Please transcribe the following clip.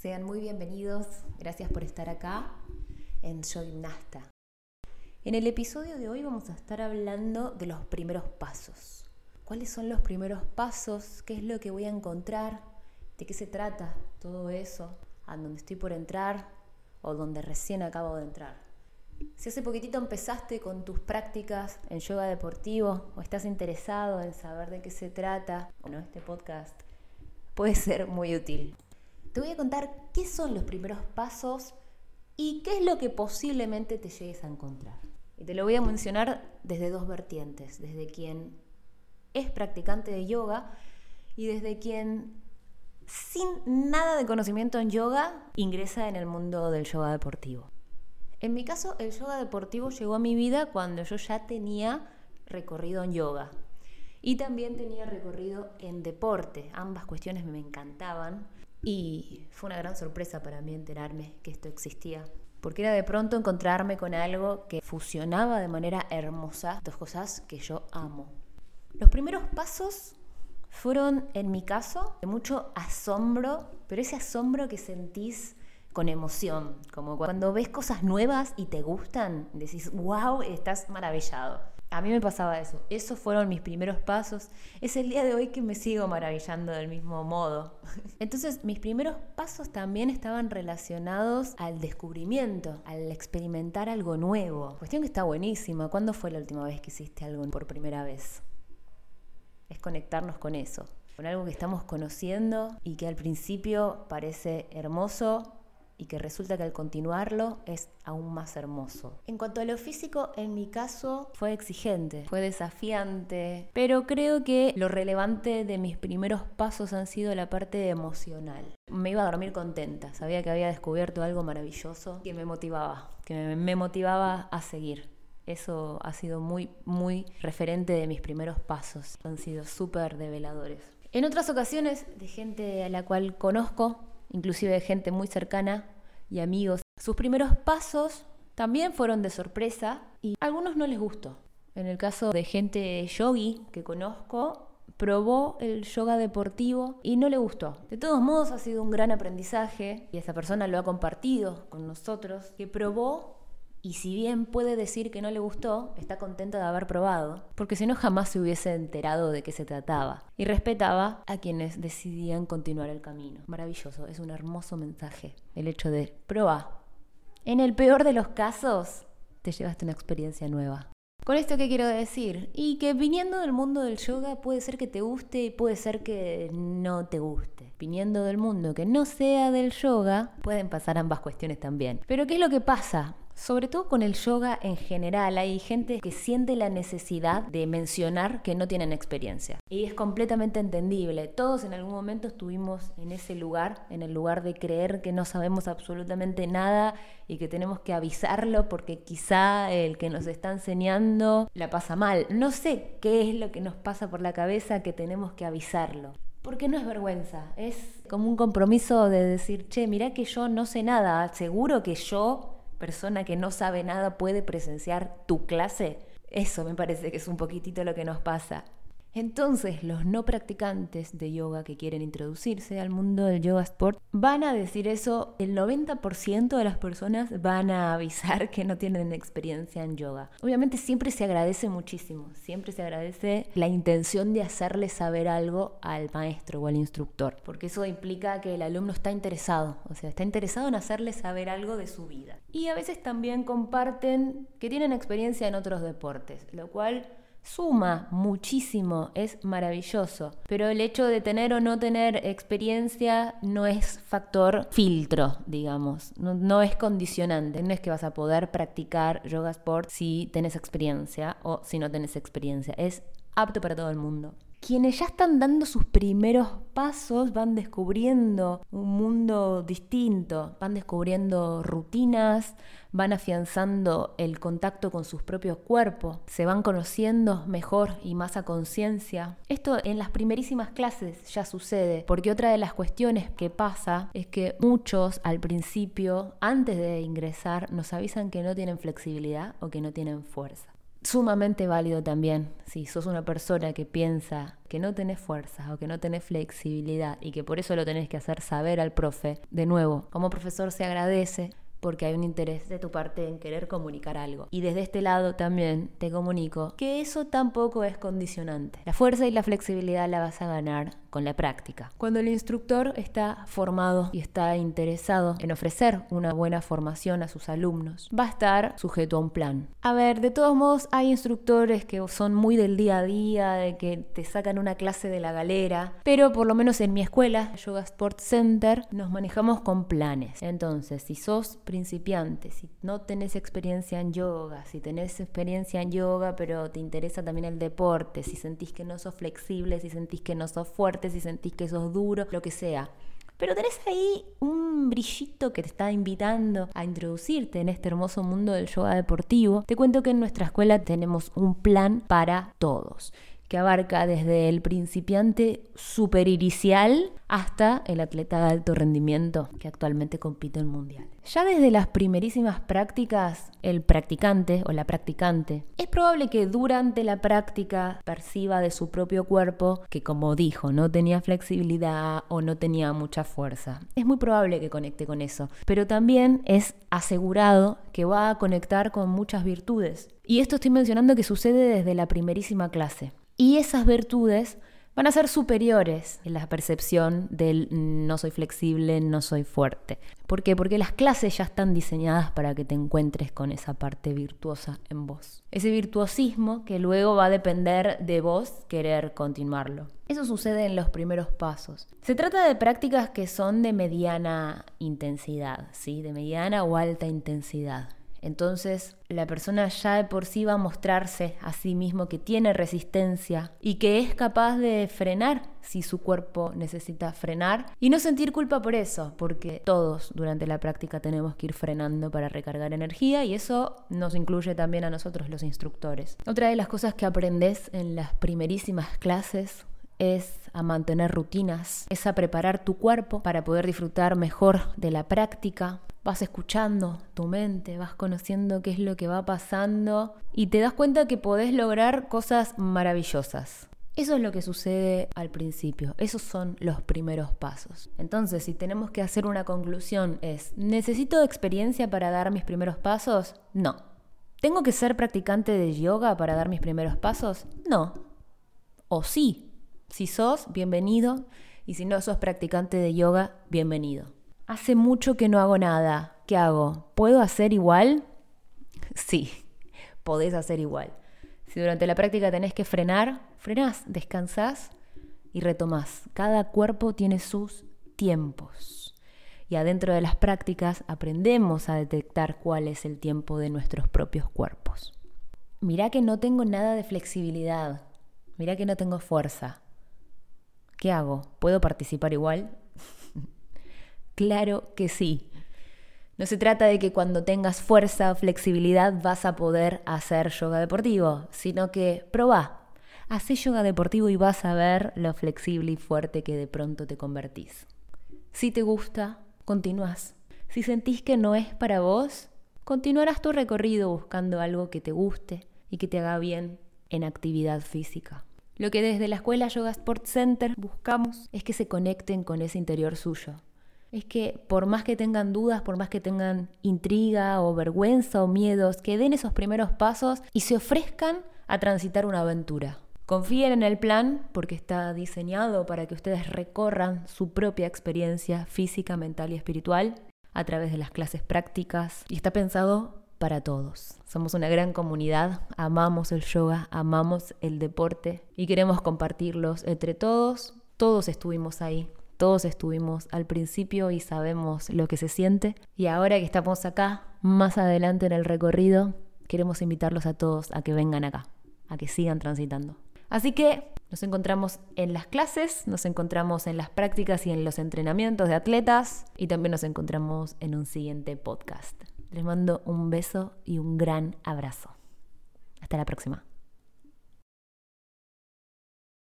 Sean muy bienvenidos, gracias por estar acá en Yo Gimnasta. En el episodio de hoy vamos a estar hablando de los primeros pasos. ¿Cuáles son los primeros pasos? ¿Qué es lo que voy a encontrar? ¿De qué se trata todo eso? ¿A dónde estoy por entrar o donde recién acabo de entrar? Si hace poquitito empezaste con tus prácticas en yoga deportivo o estás interesado en saber de qué se trata, bueno, este podcast puede ser muy útil. Te voy a contar qué son los primeros pasos y qué es lo que posiblemente te llegues a encontrar. Y te lo voy a mencionar desde dos vertientes, desde quien es practicante de yoga y desde quien sin nada de conocimiento en yoga ingresa en el mundo del yoga deportivo. En mi caso, el yoga deportivo llegó a mi vida cuando yo ya tenía recorrido en yoga y también tenía recorrido en deporte. Ambas cuestiones me encantaban y fue una gran sorpresa para mí enterarme que esto existía. Porque era de pronto encontrarme con algo que fusionaba de manera hermosa dos cosas que yo amo. Los primeros pasos fueron, en mi caso, de mucho asombro, pero ese asombro que sentís con emoción, como cuando ves cosas nuevas y te gustan, decís, wow, estás maravillado. A mí me pasaba eso. Esos fueron mis primeros pasos. Es el día de hoy que me sigo maravillando del mismo modo. Entonces, mis primeros pasos también estaban relacionados al descubrimiento, al experimentar algo nuevo. Cuestión que está buenísima. ¿Cuándo fue la última vez que hiciste algo por primera vez? Es conectarnos con eso, con algo que estamos conociendo y que al principio parece hermoso, y que resulta que al continuarlo es aún más hermoso. En cuanto a lo físico, en mi caso fue exigente, fue desafiante, pero creo que lo relevante de mis primeros pasos han sido la parte emocional. Me iba a dormir contenta, sabía que había descubierto algo maravilloso que me motivaba, que me motivaba a seguir. Eso ha sido muy, muy referente de mis primeros pasos. Han sido súper develadores. En otras ocasiones, de gente a la cual conozco, inclusive de gente muy cercana y amigos. Sus primeros pasos también fueron de sorpresa y a algunos no les gustó. En el caso de gente yogi que conozco, probó el yoga deportivo y no le gustó. De todos modos ha sido un gran aprendizaje y esa persona lo ha compartido con nosotros, que probó y si bien puede decir que no le gustó, está contenta de haber probado, porque si no jamás se hubiese enterado de qué se trataba. Y respetaba a quienes decidían continuar el camino. Maravilloso, es un hermoso mensaje el hecho de probar. En el peor de los casos, te llevaste una experiencia nueva. ¿Con esto qué quiero decir? Y que viniendo del mundo del yoga puede ser que te guste y puede ser que no te guste. Viniendo del mundo que no sea del yoga, pueden pasar ambas cuestiones también. Pero ¿qué es lo que pasa? Sobre todo con el yoga en general, hay gente que siente la necesidad de mencionar que no tienen experiencia. Y es completamente entendible. Todos en algún momento estuvimos en ese lugar, en el lugar de creer que no sabemos absolutamente nada y que tenemos que avisarlo porque quizá el que nos está enseñando la pasa mal. No sé qué es lo que nos pasa por la cabeza que tenemos que avisarlo. Porque no es vergüenza, es como un compromiso de decir, che, mirá que yo no sé nada, seguro que yo persona que no sabe nada puede presenciar tu clase? Eso me parece que es un poquitito lo que nos pasa. Entonces, los no practicantes de yoga que quieren introducirse al mundo del yoga sport van a decir eso, el 90% de las personas van a avisar que no tienen experiencia en yoga. Obviamente siempre se agradece muchísimo, siempre se agradece la intención de hacerle saber algo al maestro o al instructor, porque eso implica que el alumno está interesado, o sea, está interesado en hacerle saber algo de su vida. Y a veces también comparten que tienen experiencia en otros deportes, lo cual suma muchísimo, es maravilloso. Pero el hecho de tener o no tener experiencia no es factor filtro, digamos, no, es condicionante. No es que vas a poder practicar yoga sport si tenés experiencia o si no tenés experiencia. Es apto para todo el mundo quienes ya están dando sus primeros pasos van descubriendo un mundo distinto, van descubriendo rutinas, van afianzando el contacto con sus propios cuerpos, se van conociendo mejor y más a conciencia. Esto en las primerísimas clases ya sucede, porque otra de las cuestiones que pasa es que muchos al principio, antes de ingresar, nos avisan que no tienen flexibilidad o que no tienen fuerza. Sumamente válido también si sos una persona que piensa que no tenés fuerza o que no tenés flexibilidad y que por eso lo tenés que hacer saber al profe. De nuevo, como profesor se agradece porque hay un interés de tu parte en querer comunicar algo. Y desde este lado también te comunico que eso tampoco es condicionante. La fuerza y la flexibilidad la vas a ganar con la práctica. Cuando el instructor está formado y está interesado en ofrecer una buena formación a sus alumnos, va a estar sujeto a un plan. A ver, de todos modos hay instructores que son muy del día a día, de que te sacan una clase de la galera, pero por lo menos en mi escuela, Yoga Sport Center, nos manejamos con planes. Entonces, si sos principiante, si no tenés experiencia en yoga, si tenés experiencia en yoga pero te interesa también el deporte, si sentís que no sos flexible, si sentís que no sos fuerte, si sentís que sos duro, lo que sea. Pero tenés ahí un brillito que te está invitando a introducirte en este hermoso mundo del yoga deportivo. Te cuento que en nuestra escuela tenemos un plan para todos que abarca desde el principiante inicial hasta el atleta de alto rendimiento que actualmente compite en mundial. Ya desde las primerísimas prácticas, el practicante o la practicante es probable que durante la práctica perciba de su propio cuerpo que, como dijo, no tenía flexibilidad o no tenía mucha fuerza. Es muy probable que conecte con eso, pero también es asegurado que va a conectar con muchas virtudes. Y esto estoy mencionando que sucede desde la primerísima clase. Y esas virtudes van a ser superiores en la percepción del no soy flexible, no soy fuerte. ¿Por qué? Porque las clases ya están diseñadas para que te encuentres con esa parte virtuosa en vos. Ese virtuosismo que luego va a depender de vos querer continuarlo. Eso sucede en los primeros pasos. Se trata de prácticas que son de mediana intensidad, ¿sí? De mediana o alta intensidad. Entonces la persona ya de por sí va a mostrarse a sí mismo que tiene resistencia y que es capaz de frenar si su cuerpo necesita frenar y no sentir culpa por eso, porque todos durante la práctica tenemos que ir frenando para recargar energía y eso nos incluye también a nosotros los instructores. Otra de las cosas que aprendes en las primerísimas clases es a mantener rutinas, es a preparar tu cuerpo para poder disfrutar mejor de la práctica, vas escuchando tu mente, vas conociendo qué es lo que va pasando y te das cuenta que podés lograr cosas maravillosas. Eso es lo que sucede al principio, esos son los primeros pasos. Entonces, si tenemos que hacer una conclusión es, ¿necesito experiencia para dar mis primeros pasos? No. ¿Tengo que ser practicante de yoga para dar mis primeros pasos? No. O sí. Si sos, bienvenido. Y si no sos practicante de yoga, bienvenido. Hace mucho que no hago nada. ¿Qué hago? ¿Puedo hacer igual? Sí, podés hacer igual. Si durante la práctica tenés que frenar, frenás, descansás y retomás. Cada cuerpo tiene sus tiempos. Y adentro de las prácticas aprendemos a detectar cuál es el tiempo de nuestros propios cuerpos. Mirá que no tengo nada de flexibilidad. Mirá que no tengo fuerza. ¿Qué hago? ¿Puedo participar igual? Claro que sí. No se trata de que cuando tengas fuerza o flexibilidad vas a poder hacer yoga deportivo, sino que probá. Hacé yoga deportivo y vas a ver lo flexible y fuerte que de pronto te convertís. Si te gusta, continúas. Si sentís que no es para vos, continuarás tu recorrido buscando algo que te guste y que te haga bien en actividad física. Lo que desde la escuela Yoga Sport Center buscamos es que se conecten con ese interior suyo, es que por más que tengan dudas, por más que tengan intriga o vergüenza o miedos, que den esos primeros pasos y se ofrezcan a transitar una aventura. Confíen en el plan porque está diseñado para que ustedes recorran su propia experiencia física, mental y espiritual a través de las clases prácticas y está pensado para todos. Somos una gran comunidad, amamos el yoga, amamos el deporte y queremos compartirlos entre todos. Todos estuvimos ahí, todos estuvimos al principio y sabemos lo que se siente. Y ahora que estamos acá, más adelante en el recorrido, queremos invitarlos a todos a que vengan acá, a que sigan transitando. Así que nos encontramos en las clases, nos encontramos en las prácticas y en los entrenamientos de atletas y también nos encontramos en un siguiente podcast. Les mando un beso y un gran abrazo. Hasta la próxima.